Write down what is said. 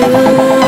you.